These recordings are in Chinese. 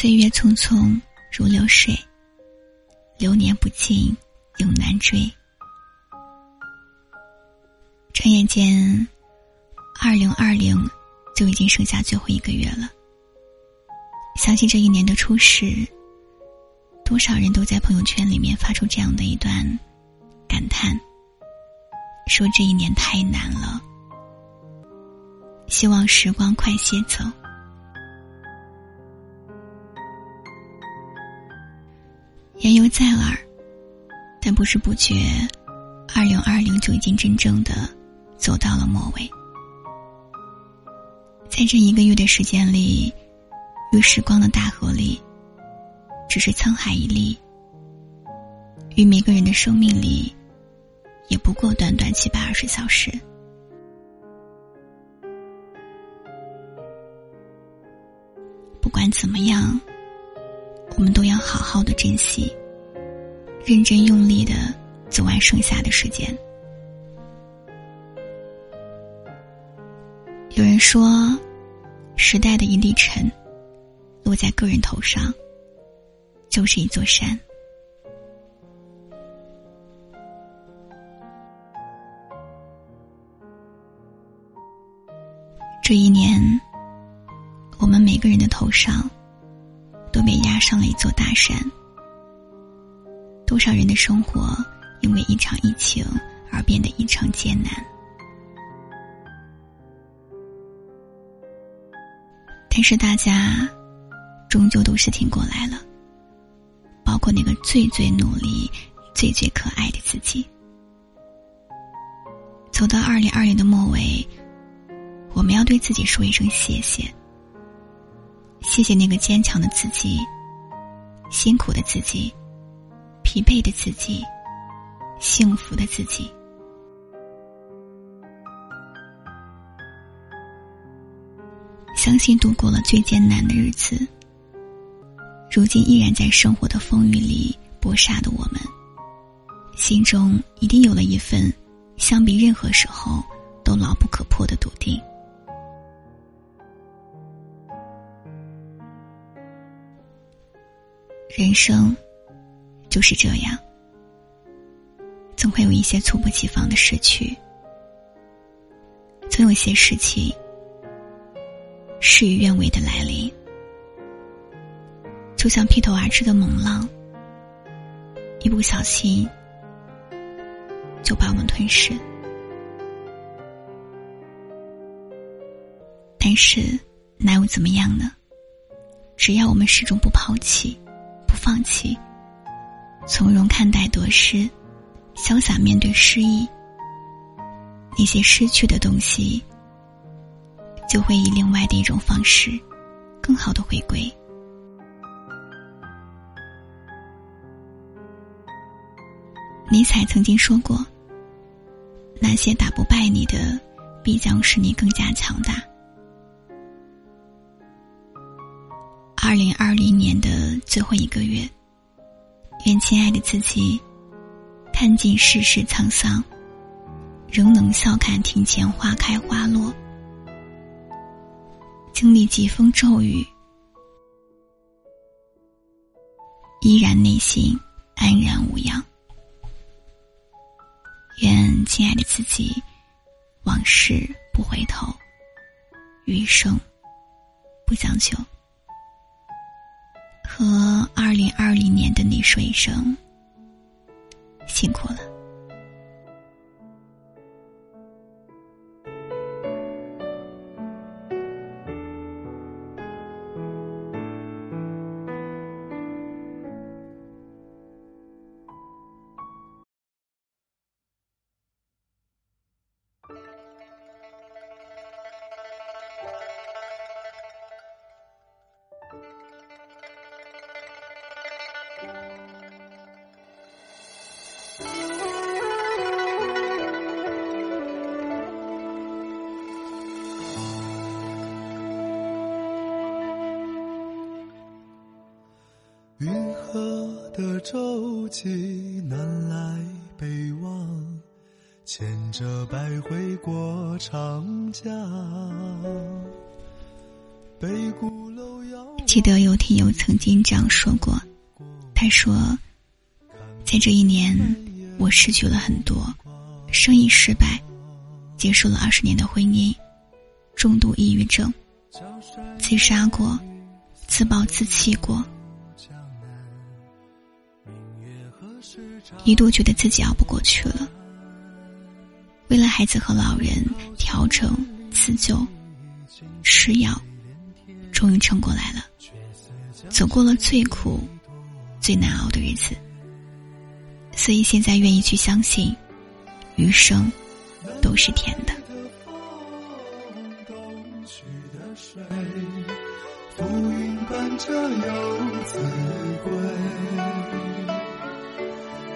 岁月匆匆如流水，流年不尽永难追。转眼间，二零二零就已经剩下最后一个月了。相信这一年的初始，多少人都在朋友圈里面发出这样的一段感叹：说这一年太难了，希望时光快些走。言犹在耳，但不知不觉，二零二零就已经真正的走到了末尾。在这一个月的时间里，与时光的大河里，只是沧海一粒；与每个人的生命里，也不过短短七百二十小时。不管怎么样。我们都要好好的珍惜，认真用力的走完剩下的时间。有人说，时代的一粒尘，落在个人头上，就是一座山。这一年，我们每个人的头上。座大山，多少人的生活因为一场疫情而变得异常艰难，但是大家终究都是挺过来了，包括那个最最努力、最最可爱的自己。走到二零二零的末尾，我们要对自己说一声谢谢。谢谢那个坚强的自己，辛苦的自己，疲惫的自己，幸福的自己。相信度过了最艰难的日子，如今依然在生活的风雨里搏杀的我们，心中一定有了一份相比任何时候都牢不可破的笃定。人生就是这样，总会有一些猝不及防的失去，总有些事情事与愿违的来临，就像劈头而至的猛浪，一不小心就把我们吞噬。但是那又怎么样呢？只要我们始终不抛弃。不放弃，从容看待得失，潇洒面对失意。那些失去的东西，就会以另外的一种方式，更好的回归。尼采曾经说过：“那些打不败你的，必将使你更加强大。”二零二零年的最后一个月，愿亲爱的自己，看尽世事沧桑，仍能笑看庭前花开花落；经历疾风骤雨，依然内心安然无恙。愿亲爱的自己，往事不回头，余生不将就。和二零二零年的你说一声辛苦了。云河的舟楫南来北往，牵着百回过长江。北鼓楼遥记得有听友曾经这样说过，他说，在这一年，我失去了很多，生意失败，结束了二十年的婚姻，重度抑郁症，自杀过，自暴自弃过。一度觉得自己熬不过去了，为了孩子和老人调整自救，吃药，终于撑过来了，走过了最苦、最难熬的日子，所以现在愿意去相信，余生都是甜的。浮云伴着游子归。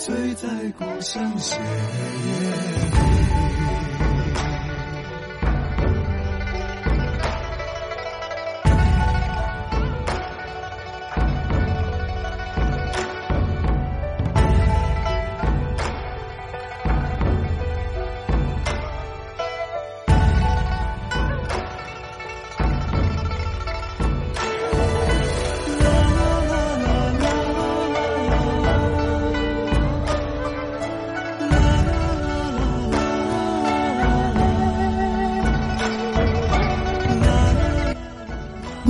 醉在故乡斜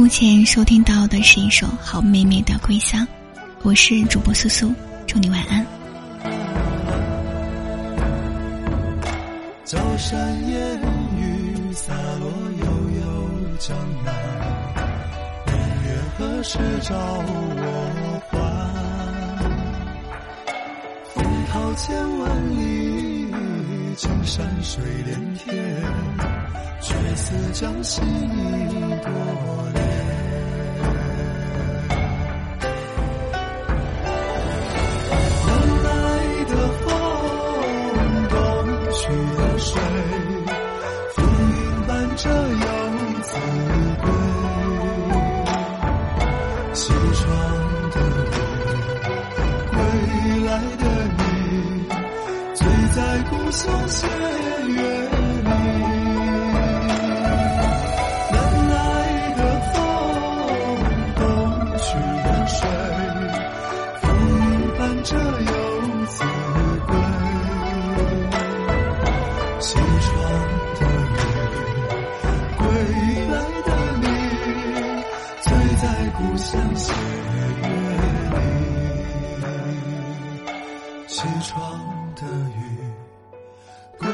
目前收听到的是一首好妹妹的归乡，我是主播苏苏，祝你晚安。高山烟雨洒落悠悠江南，明月何时照我还？风涛千万里，青山水连天，却似将心意多恋。南来的风，东去的水，浮云伴着游子归。西窗的你，归来的你，醉在故乡斜月。故乡斜月里，西窗的雨，归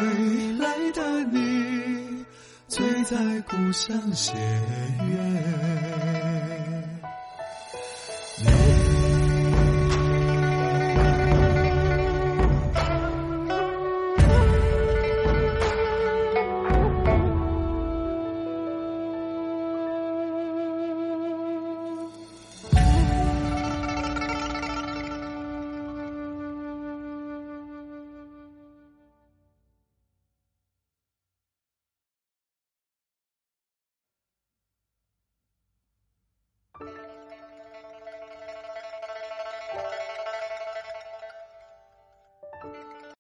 来的你，醉在故乡斜月。